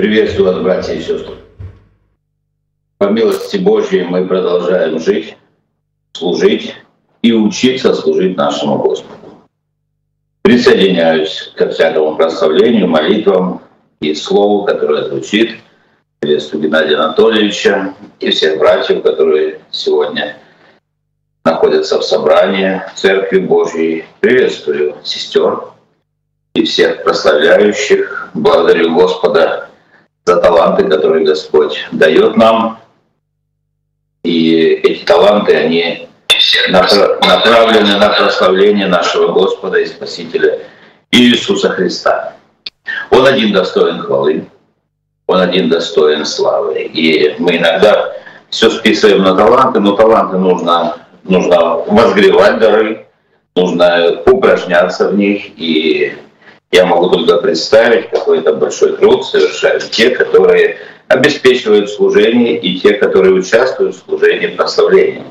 Приветствую вас, братья и сестры. По милости Божьей мы продолжаем жить, служить и учиться служить нашему Господу. Присоединяюсь ко всякому прославлению, молитвам и слову, которое звучит. Приветствую Геннадия Анатольевича и всех братьев, которые сегодня находятся в собрании Церкви Божьей. Приветствую сестер и всех прославляющих. Благодарю Господа за таланты, которые Господь дает нам. И эти таланты, они направлены на прославление нашего Господа и Спасителя Иисуса Христа. Он один достоин хвалы, Он один достоин славы. И мы иногда все списываем на таланты, но таланты нужно, нужно возгревать дары, нужно упражняться в них и я могу только представить, какой это большой труд совершают те, которые обеспечивают служение и те, которые участвуют в служении прославления.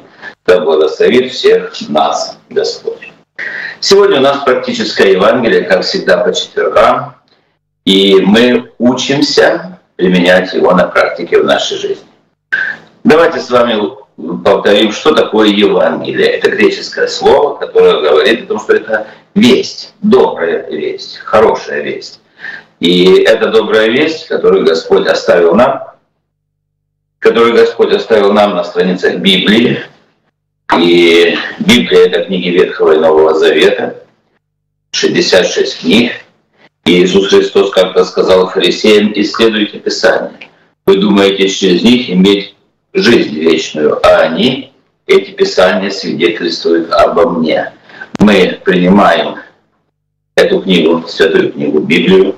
Да благословит всех нас Господь. Сегодня у нас практическое Евангелие, как всегда, по четвергам, и мы учимся применять его на практике в нашей жизни. Давайте с вами повторим, что такое Евангелие. Это греческое слово, которое говорит о том, что это весть, добрая весть, хорошая весть. И это добрая весть, которую Господь оставил нам, которую Господь оставил нам на страницах Библии. И Библия — это книги Ветхого и Нового Завета, 66 книг. И Иисус Христос как-то сказал фарисеям, исследуйте Писание. Вы думаете через них иметь жизнь вечную, а они, эти Писания, свидетельствуют обо мне мы принимаем эту книгу, святую книгу, Библию,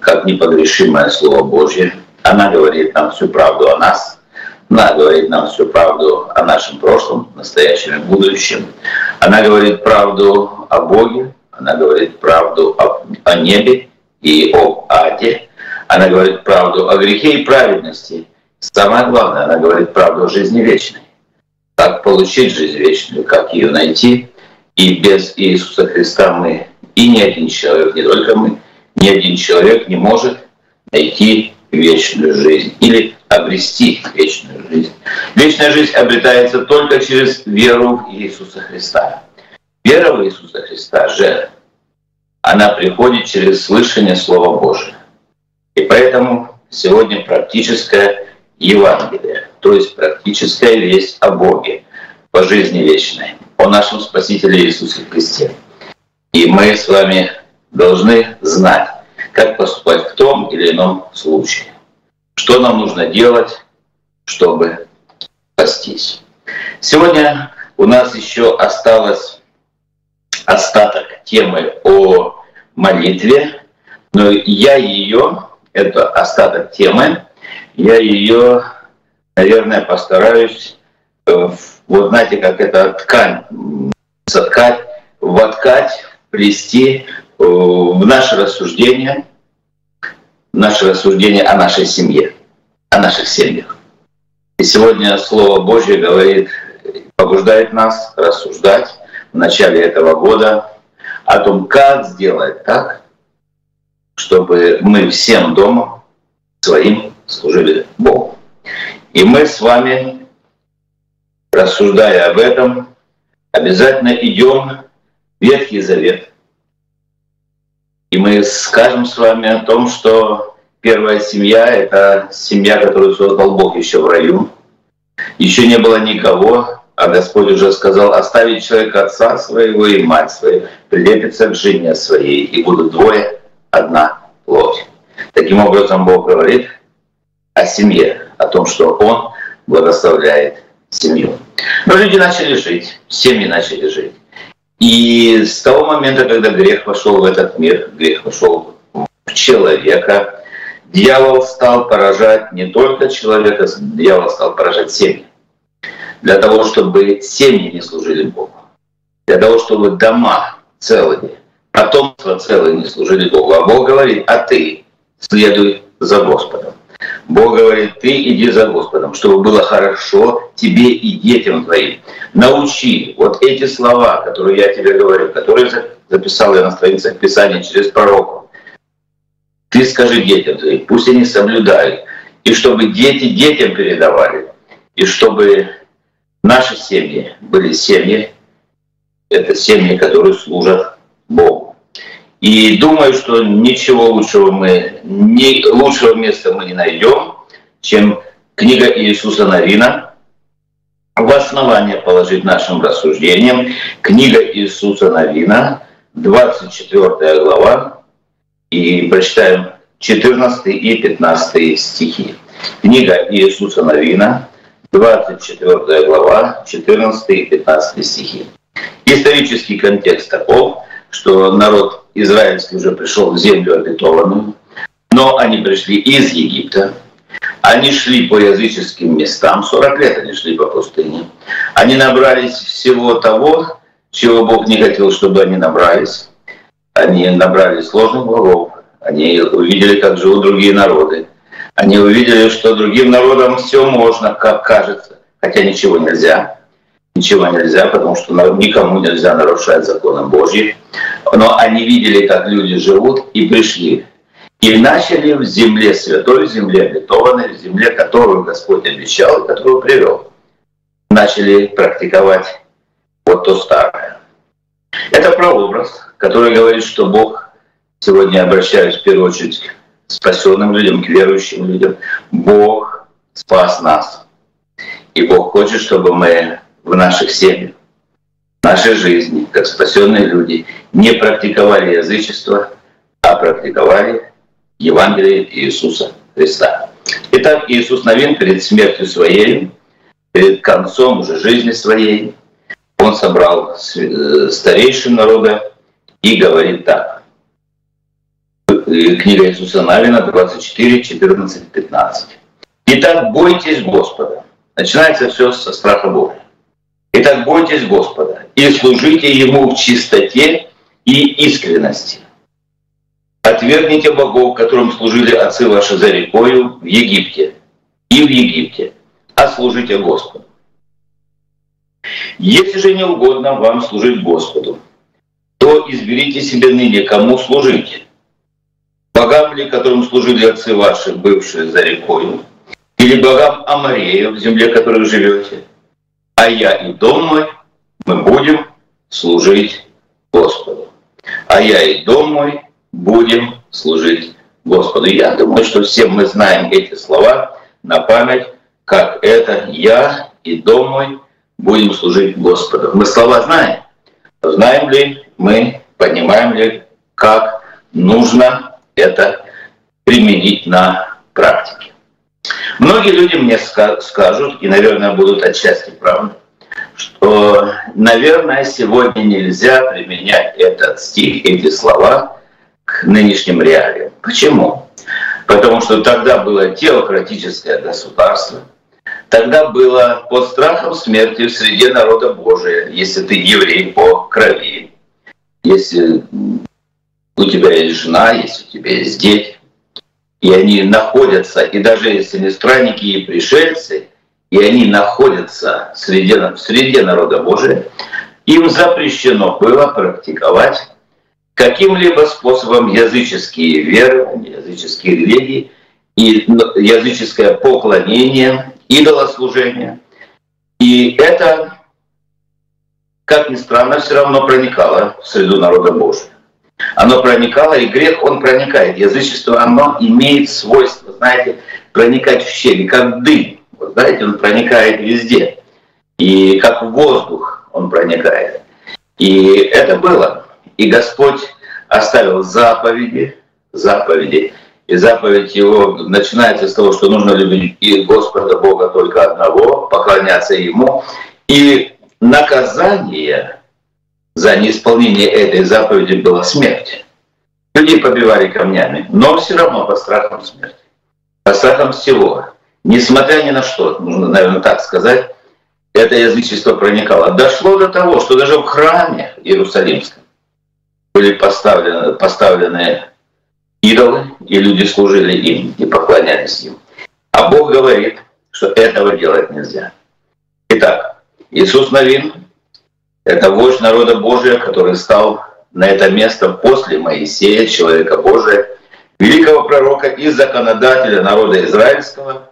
как непогрешимое Слово Божье. Она говорит нам всю правду о нас, она говорит нам всю правду о нашем прошлом, настоящем и будущем. Она говорит правду о Боге, она говорит правду о, о небе и об аде. Она говорит правду о грехе и праведности. Самое главное, она говорит правду о жизни вечной. Как получить жизнь вечную, как ее найти, и без Иисуса Христа мы, и ни один человек, не только мы, ни один человек не может найти вечную жизнь или обрести вечную жизнь. Вечная жизнь обретается только через веру в Иисуса Христа. Вера в Иисуса Христа же, она приходит через слышание Слова Божия. И поэтому сегодня практическое Евангелие, то есть практическая весть о Боге по жизни вечной о нашем Спасителе Иисусе Христе. И мы с вами должны знать, как поступать в том или ином случае. Что нам нужно делать, чтобы спастись. Сегодня у нас еще осталось остаток темы о молитве, но я ее, это остаток темы, я ее, наверное, постараюсь э, в вот знаете, как это ткань, соткать, воткать, плести э, в наше рассуждение, наше рассуждение о нашей семье, о наших семьях. И сегодня Слово Божье говорит, побуждает нас рассуждать в начале этого года о том, как сделать так, чтобы мы всем домом своим служили Богу. И мы с вами рассуждая об этом, обязательно идем в Ветхий Завет. И мы скажем с вами о том, что первая семья — это семья, которую создал Бог еще в раю. Еще не было никого, а Господь уже сказал, оставить человека отца своего и мать свою, прилепиться к жене своей, и будут двое, одна плоть. Таким образом, Бог говорит о семье, о том, что Он благословляет семью. Но люди начали жить, семьи начали жить. И с того момента, когда грех вошел в этот мир, грех вошел в человека, дьявол стал поражать не только человека, дьявол стал поражать семьи. Для того, чтобы семьи не служили Богу. Для того, чтобы дома целые, потомство целое не служили Богу. А Бог говорит, а ты следуй за Господом. Бог говорит, ты иди за Господом, чтобы было хорошо тебе и детям твоим. Научи вот эти слова, которые я тебе говорю, которые записал я на страницах Писания через пророков. Ты скажи детям твоим, пусть они соблюдают. И чтобы дети детям передавали. И чтобы наши семьи были семьи, это семьи, которые служат Богу. И думаю, что ничего лучшего мы, ни, лучшего места мы не найдем, чем книга Иисуса Навина, в основание положить нашим рассуждениям. Книга Иисуса Навина, 24 глава, и прочитаем 14 и 15 стихи. Книга Иисуса Навина, 24 глава, 14 и 15 стихи. Исторический контекст таков, что народ израильский уже пришел в землю обетованную, но они пришли из Египта, они шли по языческим местам, 40 лет они шли по пустыне. Они набрались всего того, чего Бог не хотел, чтобы они набрались. Они набрались сложных богов, они увидели, как живут другие народы. Они увидели, что другим народам все можно, как кажется, хотя ничего нельзя. Ничего нельзя, потому что никому нельзя нарушать законы Божьи. Но они видели, как люди живут, и пришли и начали в земле святой, в земле обетованной, в земле, которую Господь обещал и которую привел. Начали практиковать вот то старое. Это прообраз, который говорит, что Бог, сегодня обращаюсь в первую очередь к спасенным людям, к верующим людям, Бог спас нас. И Бог хочет, чтобы мы в наших семьях, в нашей жизни, как спасенные люди, не практиковали язычество, а практиковали Евангелие Иисуса Христа. Итак, Иисус Новин перед смертью своей, перед концом уже жизни своей, он собрал э, старейшин народа и говорит так. Книга Иисуса Навина 24, 14, 15. Итак, бойтесь Господа. Начинается все со страха Бога. Итак, бойтесь Господа и служите Ему в чистоте и искренности. Отвергните богов, которым служили отцы ваши за рекою в Египте и в Египте, а служите Господу. Если же не угодно вам служить Господу, то изберите себе ныне, кому служить. Богам ли, которым служили отцы ваши, бывшие за рекою, или богам Амарея, в земле, вы живете, а я и дом мой, мы будем служить Господу. А я и дом мой будем служить Господу. Я думаю, что все мы знаем эти слова на память, как это «Я и дом мой будем служить Господу». Мы слова знаем. Знаем ли мы, понимаем ли, как нужно это применить на практике. Многие люди мне скажут, и, наверное, будут отчасти правы, что, наверное, сегодня нельзя применять этот стих, эти слова к нынешним реалиям. Почему? Потому что тогда было теократическое государство, тогда было под страхом смерти в среде народа Божия, если ты еврей по крови, если у тебя есть жена, если у тебя есть дети, и они находятся, и даже если не странники и пришельцы, и они находятся среди, в среде народа Божия, им запрещено было практиковать каким-либо способом языческие верования, языческие религии и языческое поклонение, идолослужение. И это, как ни странно, все равно проникало в среду народа Божия. Оно проникало, и грех, он проникает. Язычество, оно имеет свойство, знаете, проникать в щели, как дым. Вот, знаете, он проникает везде. И как воздух он проникает. И это было. И Господь оставил заповеди, заповеди. И заповедь его начинается с того, что нужно любить и Господа Бога только одного, поклоняться Ему. И наказание за неисполнение этой заповеди было смерть. Людей побивали камнями, но все равно по страхам смерти. По страхам всего. Несмотря ни на что, нужно, наверное, так сказать, это язычество проникало. Дошло до того, что даже в храме Иерусалимском были поставлены, поставлены идолы, и люди служили им и поклонялись им. А Бог говорит, что этого делать нельзя. Итак, Иисус Новин — это вождь народа Божия, который стал на это место после Моисея, человека Божия, великого пророка и законодателя народа израильского,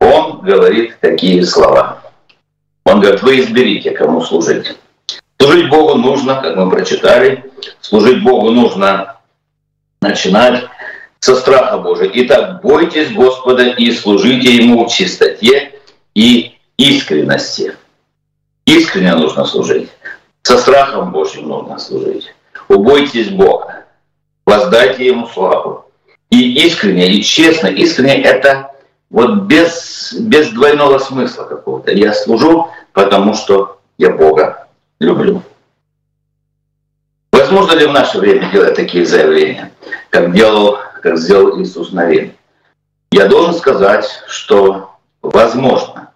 он говорит такие слова. Он говорит, вы изберите, кому служить. Служить Богу нужно, как мы прочитали, служить Богу нужно начинать со страха Божия. Итак, бойтесь Господа и служите Ему в чистоте и искренности. Искренне нужно служить. Со страхом Божьим нужно служить. Убойтесь Бога. Воздайте Ему славу. И искренне, и честно, искренне это вот без, без двойного смысла какого-то. Я служу, потому что я Бога люблю. Возможно ли в наше время делать такие заявления, как, делал, как сделал Иисус Навин? Я должен сказать, что возможно,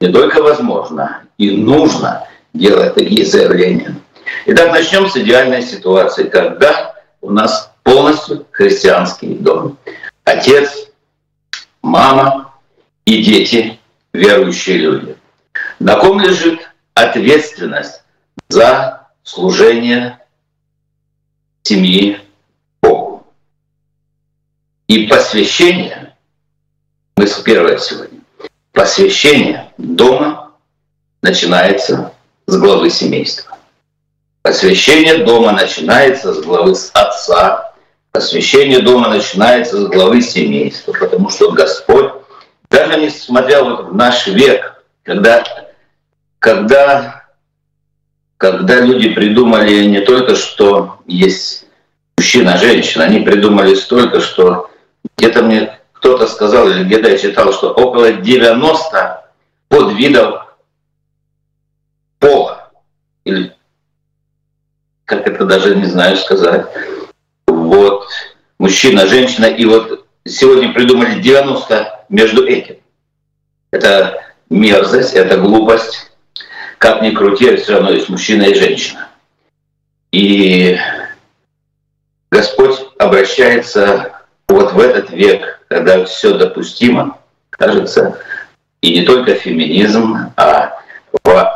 не только возможно, и нужно делать такие заявления. Итак, начнем с идеальной ситуации, когда у нас полностью христианский дом. Отец, мама и дети, верующие люди. На ком лежит ответственность за служение семьи Богу. И посвящение, мы с первое сегодня, посвящение дома начинается с главы семейства. Посвящение дома начинается с главы с отца, посвящение дома начинается с главы семейства, потому что Господь, даже несмотря вот в наш век, когда, когда, когда люди придумали не только, что есть мужчина, женщина, они придумали столько, что где-то мне кто-то сказал, или где-то я читал, что около 90 подвидов пола. Или как это даже не знаю сказать. Вот мужчина, женщина, и вот сегодня придумали 90 между этим. Это мерзость, это глупость. Как ни крути, все равно есть мужчина и женщина. И Господь обращается вот в этот век, когда все допустимо, кажется, и не только феминизм, а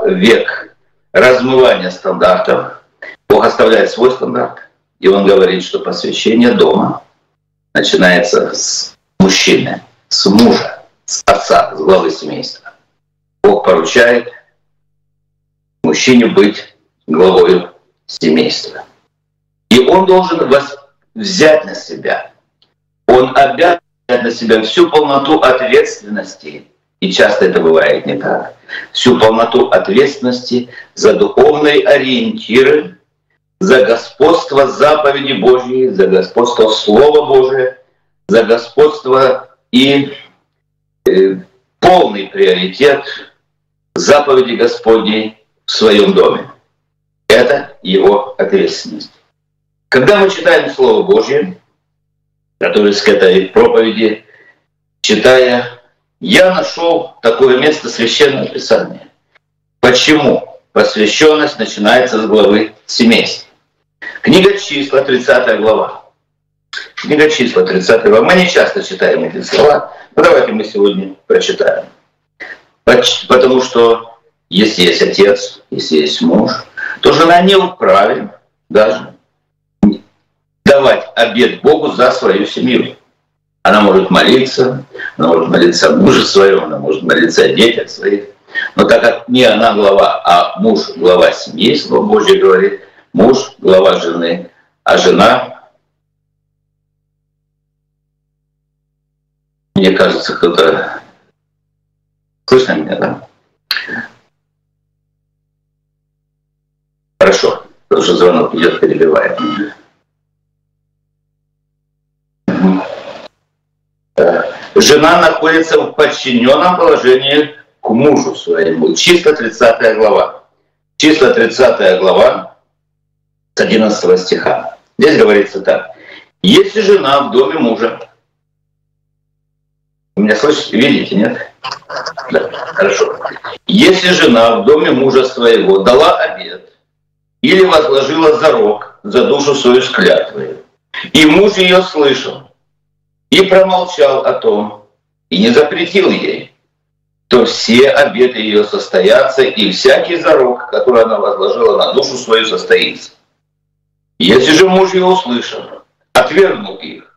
век размывания стандартов. Бог оставляет свой стандарт, и он говорит, что посвящение дома начинается с мужчины, с мужа, с отца, с главы семейства. Бог поручает мужчине быть главой семейства. И он должен взять на себя, он обязан взять на себя всю полноту ответственности, и часто это бывает не так, всю полноту ответственности за духовные ориентиры, за господство заповеди Божьей, за господство Слова Божия, за господство и э, полный приоритет заповеди Господней в своем доме. Это его ответственность. Когда мы читаем Слово Божье, готовясь к этой проповеди, читая, я нашел такое место Священного Писания. Почему? Посвященность начинается с главы семейства. Книга числа, 30 глава. Книга числа, 30 глава. Мы не часто читаем эти слова, но давайте мы сегодня прочитаем. Потому что если есть отец, если есть муж, то жена не вправе даже давать обед Богу за свою семью. Она может молиться, она может молиться о муже своем, она может молиться о детях своих. Но так как не она глава, а муж глава семьи, Слово Божье говорит, муж глава жены, а жена, мне кажется, кто-то... Слышно меня, да? Хорошо, потому что звонок идет, перебивает меня. Жена находится в подчиненном положении к мужу своему. Числа 30 глава. Числа 30 глава с 11 стиха. Здесь говорится так. Если жена в доме мужа, меня слышите, видите, нет? Да, хорошо. Если жена в доме мужа своего дала обед или возложила зарок за душу свою с клятвой, и муж ее слышал, и промолчал о том, и не запретил ей, то все обеты ее состоятся, и всякий зарок, который она возложила на душу свою, состоится. Если же муж ее услышал, отвергнул их,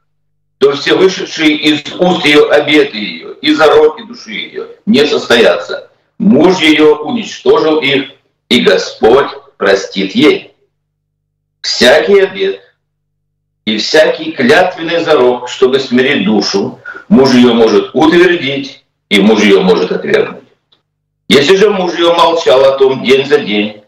то все вышедшие из уст ее обеты ее и зароки души ее не состоятся. Муж ее уничтожил их, и Господь простит ей. Всякий обет и всякий клятвенный зарок, чтобы смирить душу, муж ее может утвердить, и муж ее может отвергнуть. Если же муж ее молчал о том день за день,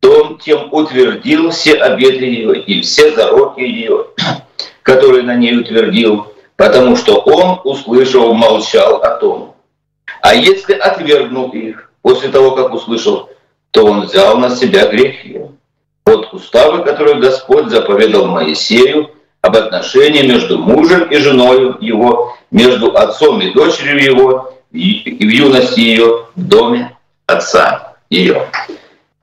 то он тем утвердил все обеты ее и все зароки ее, которые на ней утвердил, потому что он, услышал, молчал о том. А если отвергнул их после того, как услышал, то он взял на себя грех ее. Вот уставы, которые Господь заповедал Моисею об отношении между мужем и женой его, между отцом и дочерью его, и в юности ее в доме отца ее.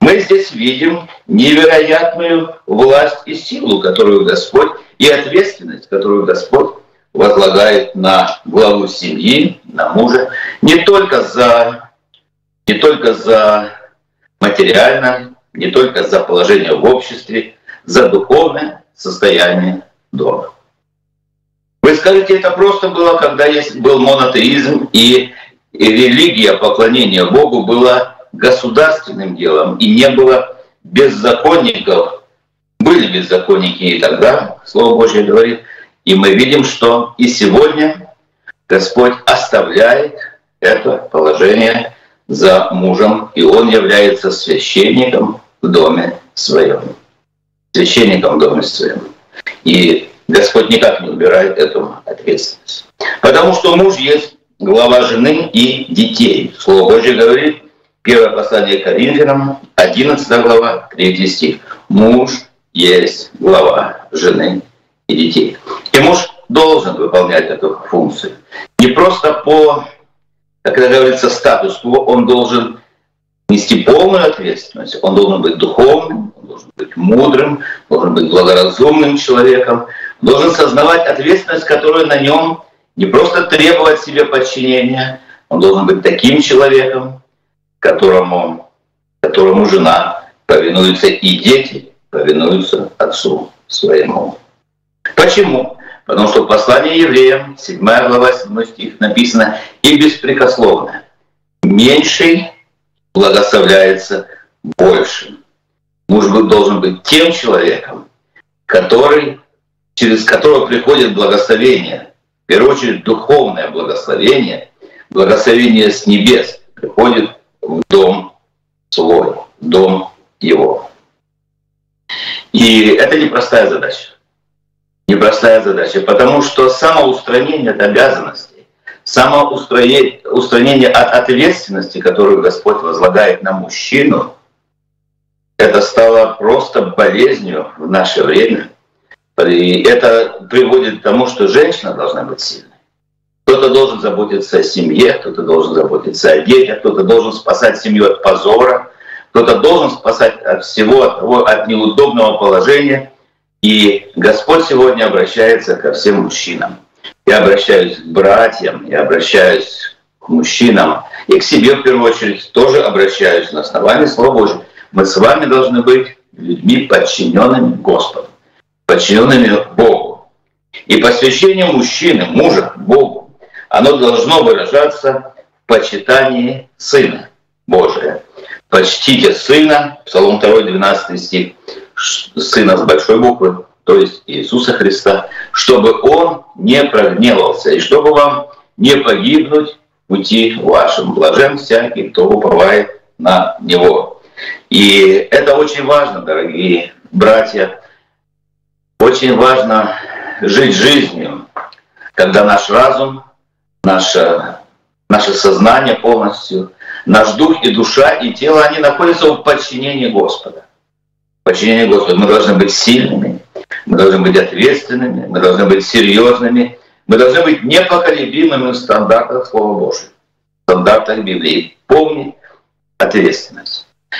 Мы здесь видим невероятную власть и силу, которую Господь, и ответственность, которую Господь возлагает на главу семьи, на мужа, не только за, не только за материальное, не только за положение в обществе, за духовное состояние дома. Вы скажете, это просто было, когда есть, был монотеизм, и, и религия поклонения Богу была государственным делом, и не было беззаконников. Были беззаконники и тогда, Слово Божье говорит, и мы видим, что и сегодня Господь оставляет это положение за мужем, и он является священником в доме своем. Священником в доме своем. И Господь никак не убирает эту ответственность. Потому что муж есть глава жены и детей. Слово Божье говорит, первое послание Коринфянам, 11 глава, 3 стих. Муж есть глава жены и детей. И муж должен выполнять эту функцию. Не просто по, как это говорится, статусу, он должен нести полную ответственность. Он должен быть духовным, быть мудрым, должен быть благоразумным человеком, должен сознавать ответственность, которая на нем не просто требовать себе подчинения, он должен быть таким человеком, которому, которому жена повинуется и дети повинуются отцу своему. Почему? Потому что в послании евреям, 7 глава, 7 стих написано «И беспрекословно, меньший благословляется большим». Муж должен быть тем человеком, который, через которого приходит благословение, в первую очередь духовное благословение, благословение с небес приходит в дом свой, в дом его. И это непростая задача непростая задача, потому что самоустранение от обязанностей, самоустранение от ответственности, которую Господь возлагает на мужчину, это стало просто болезнью в наше время. И это приводит к тому, что женщина должна быть сильной. Кто-то должен заботиться о семье, кто-то должен заботиться о детях, кто-то должен спасать семью от позора, кто-то должен спасать от всего, от, того, от неудобного положения – и Господь сегодня обращается ко всем мужчинам. Я обращаюсь к братьям, я обращаюсь к мужчинам и к себе в первую очередь тоже обращаюсь на основании Слова Божьего. Мы с вами должны быть людьми, подчиненными Господу, подчиненными Богу. И посвящение мужчины, мужа Богу, оно должно выражаться в почитании Сына Божия. Почтите Сына, Псалом 2, 12 стих, Сына с большой буквы, то есть Иисуса Христа, чтобы Он не прогневался, и чтобы вам не погибнуть пути вашим. Блажен всякий, кто уповает на Него. И это очень важно, дорогие братья. Очень важно жить жизнью, когда наш разум, наше, наше сознание полностью, наш дух и душа и тело, они находятся в подчинении Господа подчинение Господу. Мы должны быть сильными, мы должны быть ответственными, мы должны быть серьезными, мы должны быть непоколебимыми в стандартах Слова Божьего, в стандартах Библии. Помнить ответственность.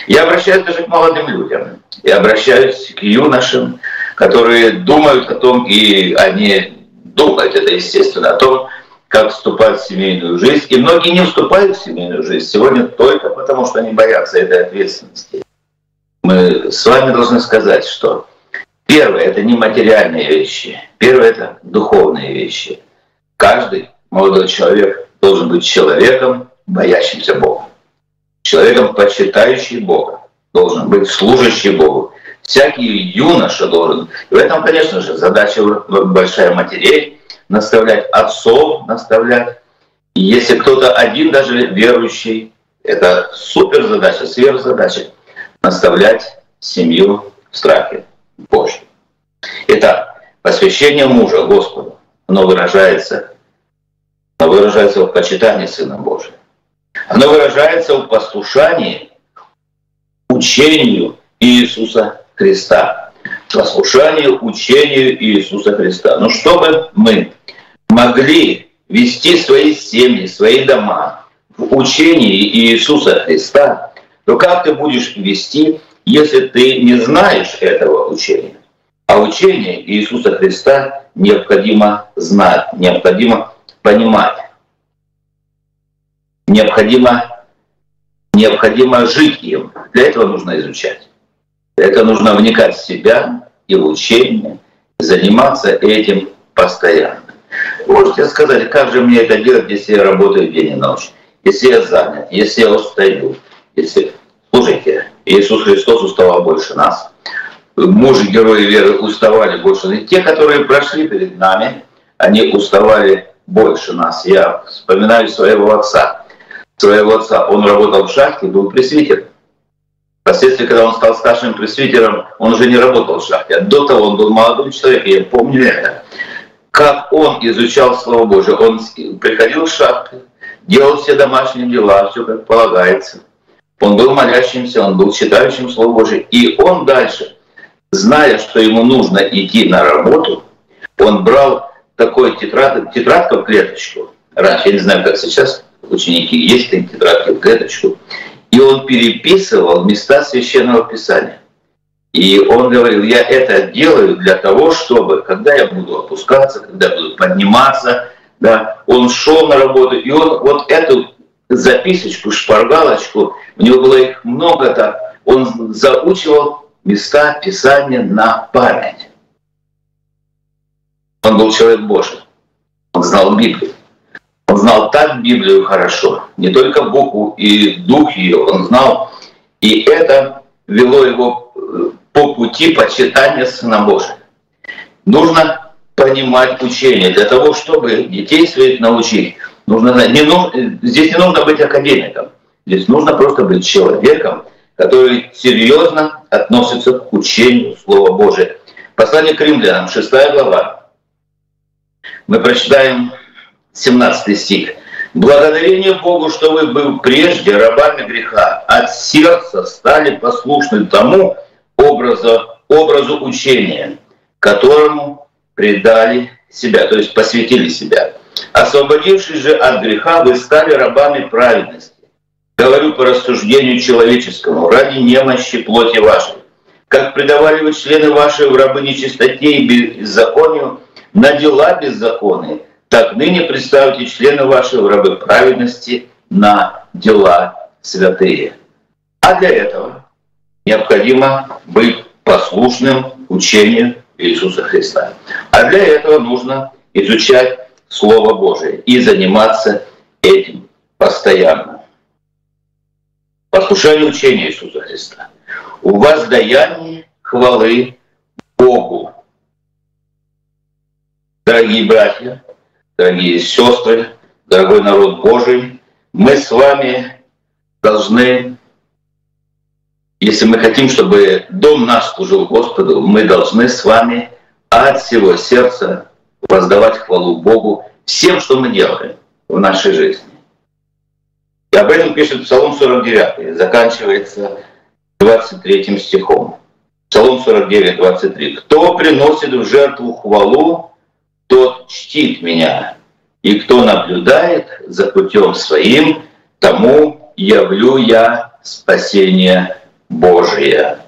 Я обращаюсь даже к молодым людям, я обращаюсь к юношам, которые думают о том, и они думают, это естественно, о том, как вступать в семейную жизнь. И многие не вступают в семейную жизнь сегодня только потому, что они боятся этой ответственности мы с вами должны сказать, что Первое — это не материальные вещи. Первое — это духовные вещи. Каждый молодой человек должен быть человеком, боящимся Бога. Человеком, почитающим Бога. Должен быть служащий Богу. Всякий юноша должен. И в этом, конечно же, задача большая матерей — наставлять отцов, наставлять. Если кто-то один даже верующий, это супер задача, сверхзадача — наставлять семью в страхе Божьем. Итак, посвящение мужа Господу, оно выражается, оно выражается в почитании Сына Божия. Оно выражается в послушании учению Иисуса Христа. Послушанию учению Иисуса Христа. Но чтобы мы могли вести свои семьи, свои дома в учении Иисуса Христа, то как ты будешь вести, если ты не знаешь этого учения? А учение Иисуса Христа необходимо знать, необходимо понимать необходимо, необходимо жить им. Для этого нужно изучать. Для этого нужно вникать в себя и в учение, заниматься этим постоянно. Можете сказать, как же мне это делать, если я работаю день и ночь, если я занят, если я устаю, если... Слушайте, Иисус Христос уставал больше нас. Мужи, герои веры уставали больше. И те, которые прошли перед нами, они уставали больше нас. Я вспоминаю своего отца своего отца. Он работал в шахте, был пресвитер. Впоследствии, когда он стал старшим пресвитером, он уже не работал в шахте. А до того он был молодым человеком, я помню это. Как он изучал Слово Божие. Он приходил в шахты, делал все домашние дела, все как полагается. Он был молящимся, он был читающим Слово Божие. И он дальше, зная, что ему нужно идти на работу, он брал такой тетрадь, тетрадка в клеточку. Раньше, я не знаю, как сейчас, ученики, есть тетрадки в клеточку. И он переписывал места Священного Писания. И он говорил, я это делаю для того, чтобы, когда я буду опускаться, когда я буду подниматься, да, он шел на работу, и он вот эту записочку, шпаргалочку, у него было их много так, он заучивал места Писания на память. Он был человек Божий, он знал Библию. Он знал так Библию хорошо, не только букву и дух ее, он знал, и это вело его э, по пути почитания Сына Божия. Нужно понимать учение для того, чтобы детей своих научить. Нужно, не, ну, здесь не нужно быть академиком, здесь нужно просто быть человеком, который серьезно относится к учению Слова Божия. Послание к римлянам, 6 глава. Мы прочитаем 17 стих. Благодарение Богу, что вы был прежде рабами греха, от сердца стали послушны тому образу, образу учения, которому предали себя, то есть посвятили себя. Освободившись же от греха, вы стали рабами праведности. Говорю по рассуждению человеческому, ради немощи плоти вашей. Как предавали вы члены ваши в рабы нечистоте и беззаконию, на дела беззаконные, так ныне представьте члены вашего рабы праведности на дела святые. А для этого необходимо быть послушным учению Иисуса Христа. А для этого нужно изучать Слово Божие и заниматься этим постоянно. Послушание учения Иисуса Христа. У вас даяние хвалы Богу. Дорогие братья, дорогие сестры, дорогой народ Божий, мы с вами должны, если мы хотим, чтобы дом наш служил Господу, мы должны с вами от всего сердца воздавать хвалу Богу всем, что мы делаем в нашей жизни. И об этом пишет Псалом 49, заканчивается 23 стихом. Псалом 49, 23. «Кто приносит в жертву хвалу, тот чтит меня, и кто наблюдает за путем своим, тому явлю я спасение Божие.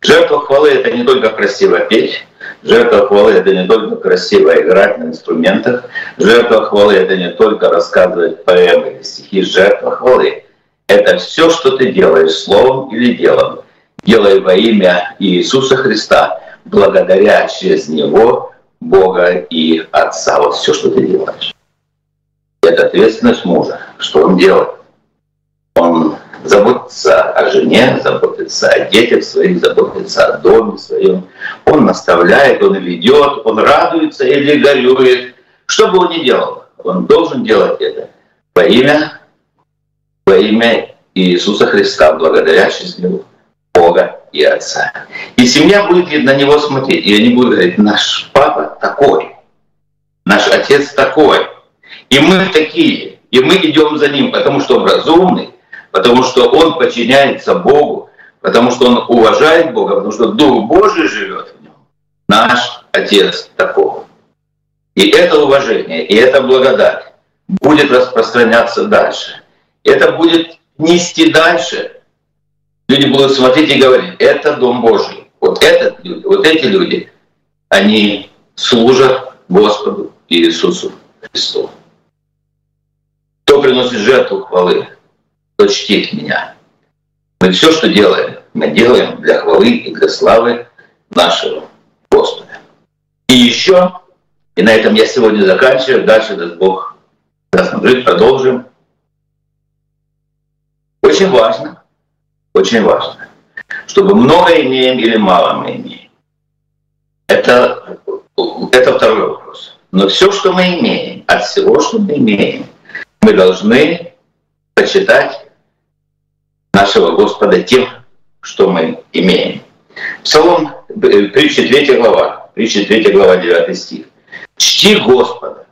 Жертва хвалы — это не только красиво петь, жертва хвалы — это не только красиво играть на инструментах, жертва хвалы — это не только рассказывать поэмы или стихи, жертва хвалы — это все, что ты делаешь словом или делом, делай во имя Иисуса Христа, благодаря через него Бога и Отца. Вот все, что ты делаешь. Это ответственность мужа. Что он делает? Он заботится о жене, заботится о детях своих, заботится о доме своем. Он наставляет, он ведет, он радуется или горюет. Что бы он ни делал, он должен делать это во имя, во имя Иисуса Христа, благодаря счастливу Бога и Отца. И семья будет на него смотреть, и они будут говорить, наш папа такой, наш отец такой, и мы такие, и мы идем за ним, потому что он разумный, потому что он подчиняется Богу, потому что он уважает Бога, потому что Дух Божий живет в нем. Наш Отец такого. И это уважение, и эта благодать будет распространяться дальше. Это будет нести дальше. Люди будут смотреть и говорить, это Дом Божий. Вот, этот, вот эти люди, они служат Господу Иисусу Христу. Кто приносит жертву хвалы, тот чтит меня. Мы все, что делаем, мы делаем для хвалы и для славы нашего Господа. И еще, и на этом я сегодня заканчиваю, дальше даст Бог даст жить, продолжим. Очень важно, очень важно, чтобы много имеем или мало мы имеем. Это, это второй вопрос. Но все, что мы имеем, от всего, что мы имеем, мы должны почитать нашего Господа тем, что мы имеем. Псалом, э, притча 3 глава, притча 3 глава, 9 стих. «Чти Господа».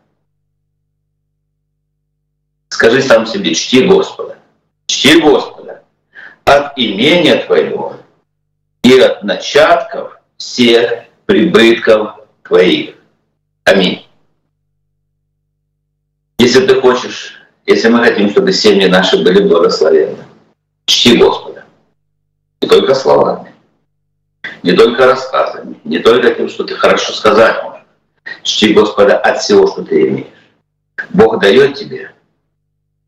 Скажи сам себе, чти Господа. Чти Господа от имения твоего и от начатков всех прибытков твоих. Аминь. Если ты хочешь, если мы хотим, чтобы семьи наши были благословенны, чти Господа. Не только словами, не только рассказами, не только тем, что ты хорошо сказать можешь. Чти Господа от всего, что ты имеешь. Бог дает тебе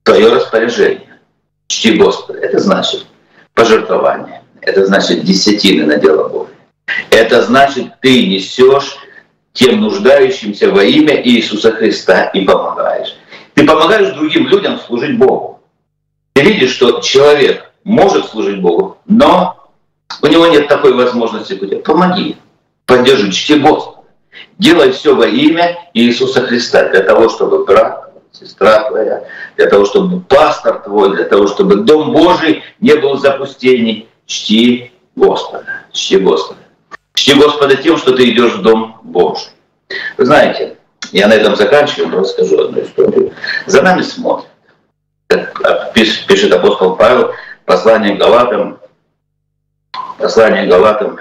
твое распоряжение. Чти Господа. Это значит пожертвование. Это значит десятины на дело Божие. Это значит, ты несешь тем нуждающимся во имя Иисуса Христа и помогаешь. Ты помогаешь другим людям служить Богу. Ты видишь, что человек может служить Богу, но у него нет такой возможности. Помоги, поддержи, чти Господа. Делай все во имя Иисуса Христа для того, чтобы брат, сестра твоя, для того, чтобы пастор твой, для того, чтобы Дом Божий не был запустений. Чти Господа, чти Господа. Чти Господа тем, что ты идешь в Дом Божий. Вы знаете, я на этом заканчиваю, но расскажу одну историю. За нами смотрят. Как пишет апостол Павел, послание Галатам, послание Галатам,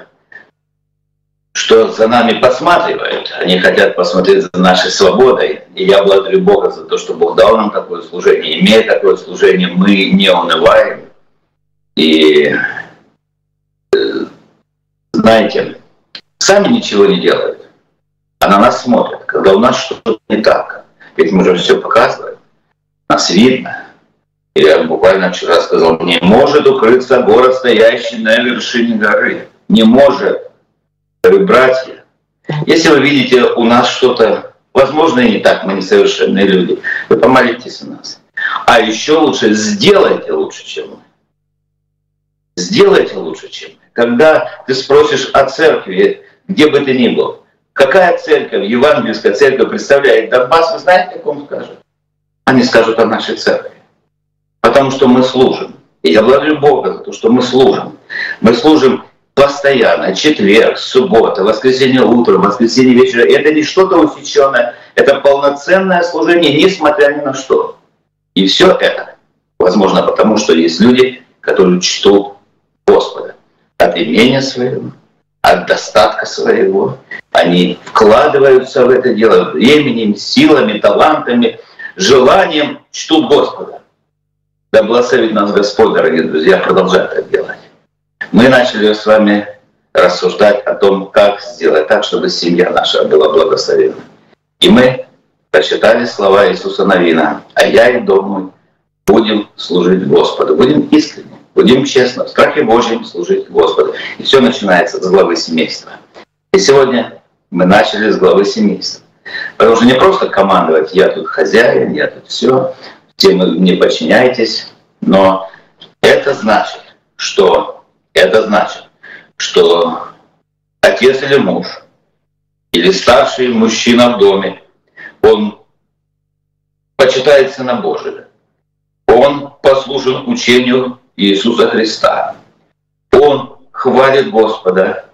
что за нами посматривают. Они хотят посмотреть за нашей свободой. И я благодарю Бога за то, что Бог дал нам такое служение. Имея такое служение, мы не унываем. И э, знаете, сами ничего не делают, а на нас смотрят, когда у нас что-то не так. Ведь мы же все показываем, нас видно. Я буквально вчера сказал, не может укрыться город, стоящий на вершине горы. Не может. Дорогие братья, если вы видите у нас что-то, возможно, и не так, мы несовершенные люди, вы помолитесь о нас. А еще лучше сделайте лучше, чем мы. Сделайте лучше, чем мы. Когда ты спросишь о церкви, где бы ты ни был, какая церковь, евангельская церковь представляет Донбасс, вы знаете, как он скажет? Они скажут о нашей церкви потому что мы служим. И я благодарю Бога за то, что мы служим. Мы служим постоянно, четверг, суббота, воскресенье утром, воскресенье вечером. Это не что-то усеченное, это полноценное служение, несмотря ни на что. И все это возможно потому, что есть люди, которые чтут Господа от имения своего, от достатка своего. Они вкладываются в это дело временем, силами, талантами, желанием, чтут Господа. Да благословит нас Господь, дорогие друзья, продолжать так делать. Мы начали с вами рассуждать о том, как сделать так, чтобы семья наша была благословена. И мы прочитали слова Иисуса Новина, а я и дом мой будем служить Господу, будем искренне, будем честно, в страхе Божьем служить Господу. И все начинается с главы семейства. И сегодня мы начали с главы семейства. Потому что не просто командовать, я тут хозяин, я тут все, все мне подчиняйтесь, но это значит, что это значит, что отец или муж, или старший мужчина в доме, он почитает Сына Божия, он послушен учению Иисуса Христа, он хвалит Господа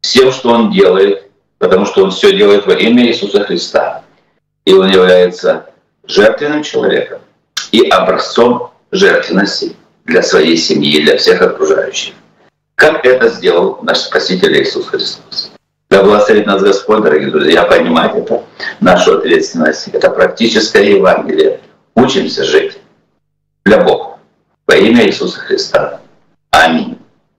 всем, что он делает, потому что он все делает во имя Иисуса Христа. И он является жертвенным человеком и образцом жертвенности для своей семьи, для всех окружающих. Как это сделал наш Спаситель Иисус Христос. Да благословит нас Господь, дорогие друзья, понимать это, нашу ответственность. Это практическое Евангелие. Учимся жить для Бога во имя Иисуса Христа. Аминь.